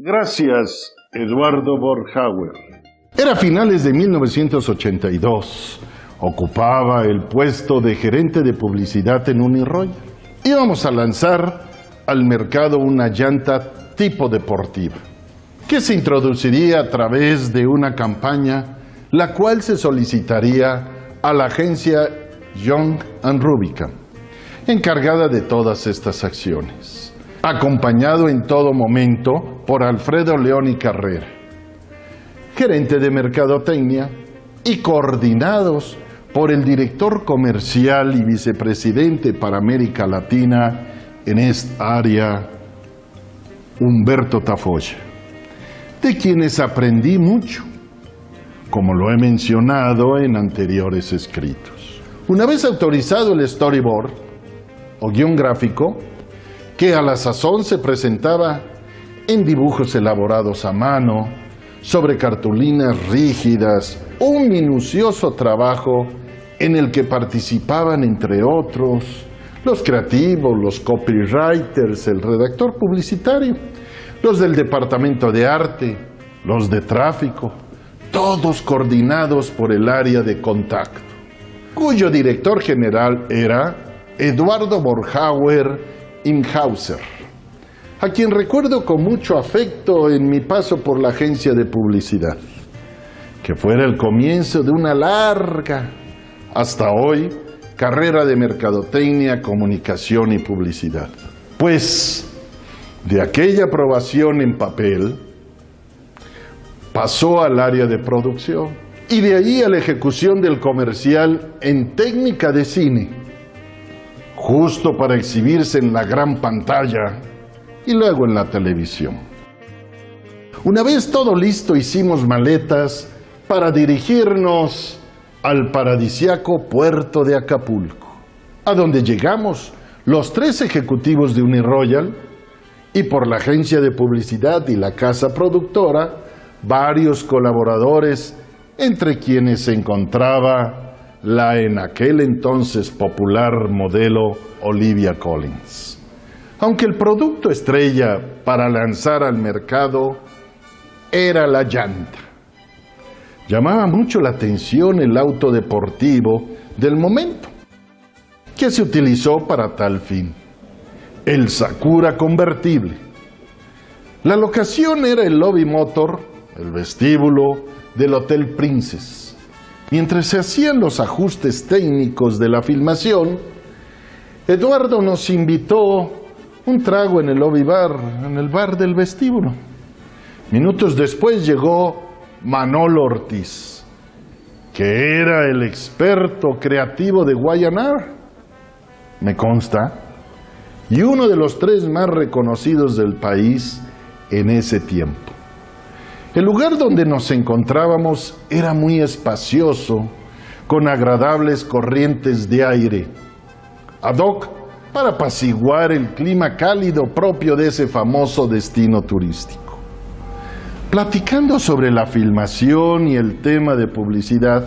Gracias, Eduardo Borjauer. Era finales de 1982. Ocupaba el puesto de gerente de publicidad en Uniroy. Íbamos a lanzar al mercado una llanta tipo deportiva, que se introduciría a través de una campaña, la cual se solicitaría a la agencia Young and Rubicam, encargada de todas estas acciones, acompañado en todo momento por Alfredo León y Carrera, gerente de mercadotecnia, y coordinados por el director comercial y vicepresidente para América Latina en esta área, Humberto Tafoya, de quienes aprendí mucho, como lo he mencionado en anteriores escritos. Una vez autorizado el storyboard o guion gráfico, que a la sazón se presentaba en dibujos elaborados a mano, sobre cartulinas rígidas, un minucioso trabajo en el que participaban, entre otros, los creativos, los copywriters, el redactor publicitario, los del departamento de arte, los de tráfico, todos coordinados por el área de contacto, cuyo director general era Eduardo Borjauer Imhauser, a quien recuerdo con mucho afecto en mi paso por la agencia de publicidad, que fuera el comienzo de una larga, hasta hoy, carrera de mercadotecnia, comunicación y publicidad. Pues de aquella aprobación en papel, pasó al área de producción y de ahí a la ejecución del comercial en técnica de cine, justo para exhibirse en la gran pantalla y luego en la televisión. Una vez todo listo, hicimos maletas para dirigirnos al paradisiaco puerto de Acapulco, a donde llegamos los tres ejecutivos de Uniroyal y por la agencia de publicidad y la casa productora, varios colaboradores, entre quienes se encontraba la en aquel entonces popular modelo Olivia Collins. Aunque el producto estrella para lanzar al mercado era la llanta. Llamaba mucho la atención el auto deportivo del momento, que se utilizó para tal fin, el Sakura convertible. La locación era el lobby motor, el vestíbulo del Hotel Princess. Mientras se hacían los ajustes técnicos de la filmación, Eduardo nos invitó un trago en el lobby bar, en el bar del vestíbulo. Minutos después llegó Manolo Ortiz, que era el experto creativo de Guayanar, me consta, y uno de los tres más reconocidos del país en ese tiempo. El lugar donde nos encontrábamos era muy espacioso, con agradables corrientes de aire, ad hoc para apaciguar el clima cálido propio de ese famoso destino turístico. Platicando sobre la filmación y el tema de publicidad,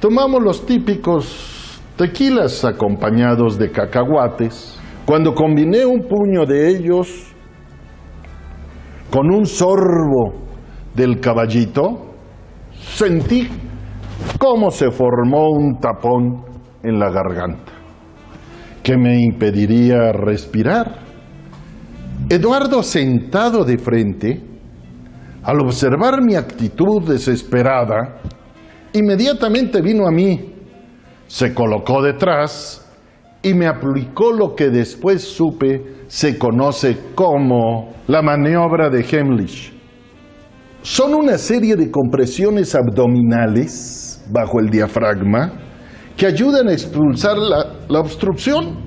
tomamos los típicos tequilas acompañados de cacahuates. Cuando combiné un puño de ellos con un sorbo del caballito, sentí cómo se formó un tapón en la garganta que me impediría respirar. Eduardo sentado de frente, al observar mi actitud desesperada, inmediatamente vino a mí, se colocó detrás y me aplicó lo que después supe se conoce como la maniobra de Hemlich. Son una serie de compresiones abdominales bajo el diafragma que ayudan a expulsar la, obstrucción.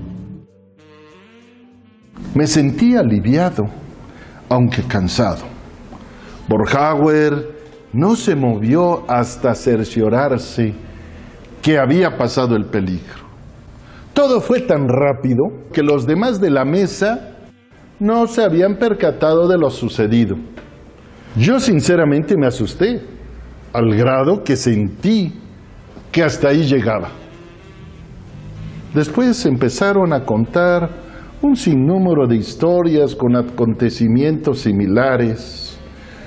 Me sentí aliviado, aunque cansado Borjauer no se movió hasta cerciorarse que había pasado el peligro. Todo fue tan rápido que los demás de la mesa no se habían percatado de lo sucedido. Yo sinceramente me asusté, al grado que sentí que hasta ahí llegaba. Después empezaron a contar un sinnúmero de historias con acontecimientos similares.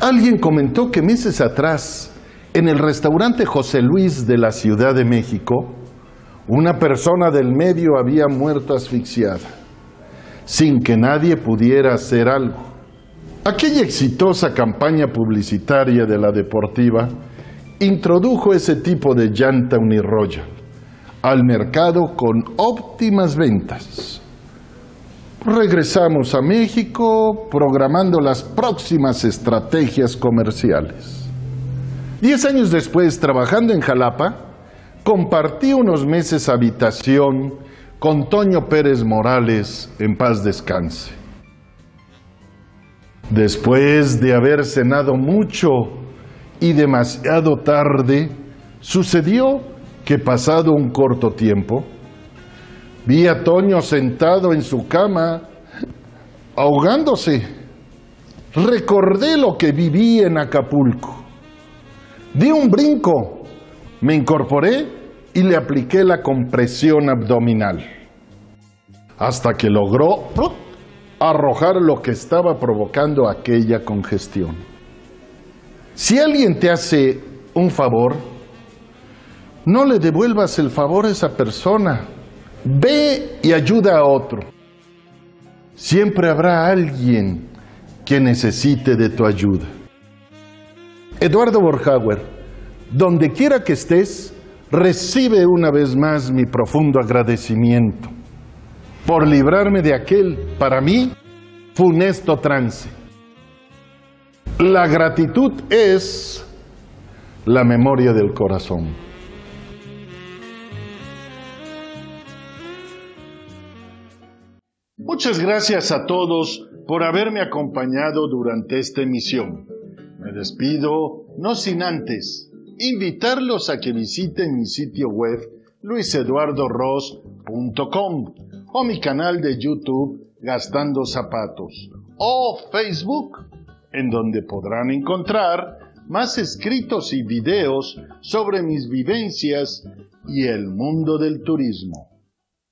Alguien comentó que meses atrás, en el restaurante José Luis de la Ciudad de México, una persona del medio había muerto asfixiada, sin que nadie pudiera hacer algo. Aquella exitosa campaña publicitaria de la deportiva introdujo ese tipo de llanta unirroya al mercado con óptimas ventas. Regresamos a México programando las próximas estrategias comerciales. Diez años después, trabajando en Jalapa, compartí unos meses habitación con Toño Pérez Morales en paz descanse. Después de haber cenado mucho y demasiado tarde, sucedió que pasado un corto tiempo, vi a Toño sentado en su cama, ahogándose. Recordé lo que viví en Acapulco. Di un brinco, me incorporé y le apliqué la compresión abdominal, hasta que logró arrojar lo que estaba provocando aquella congestión. Si alguien te hace un favor, no le devuelvas el favor a esa persona. Ve y ayuda a otro. Siempre habrá alguien que necesite de tu ayuda. Eduardo Borjauer, donde quiera que estés, recibe una vez más mi profundo agradecimiento por librarme de aquel, para mí, funesto trance. La gratitud es la memoria del corazón. Muchas gracias a todos por haberme acompañado durante esta emisión. Me despido, no sin antes, invitarlos a que visiten mi sitio web luiseduardoros.com o mi canal de YouTube Gastando Zapatos o Facebook en donde podrán encontrar más escritos y videos sobre mis vivencias y el mundo del turismo.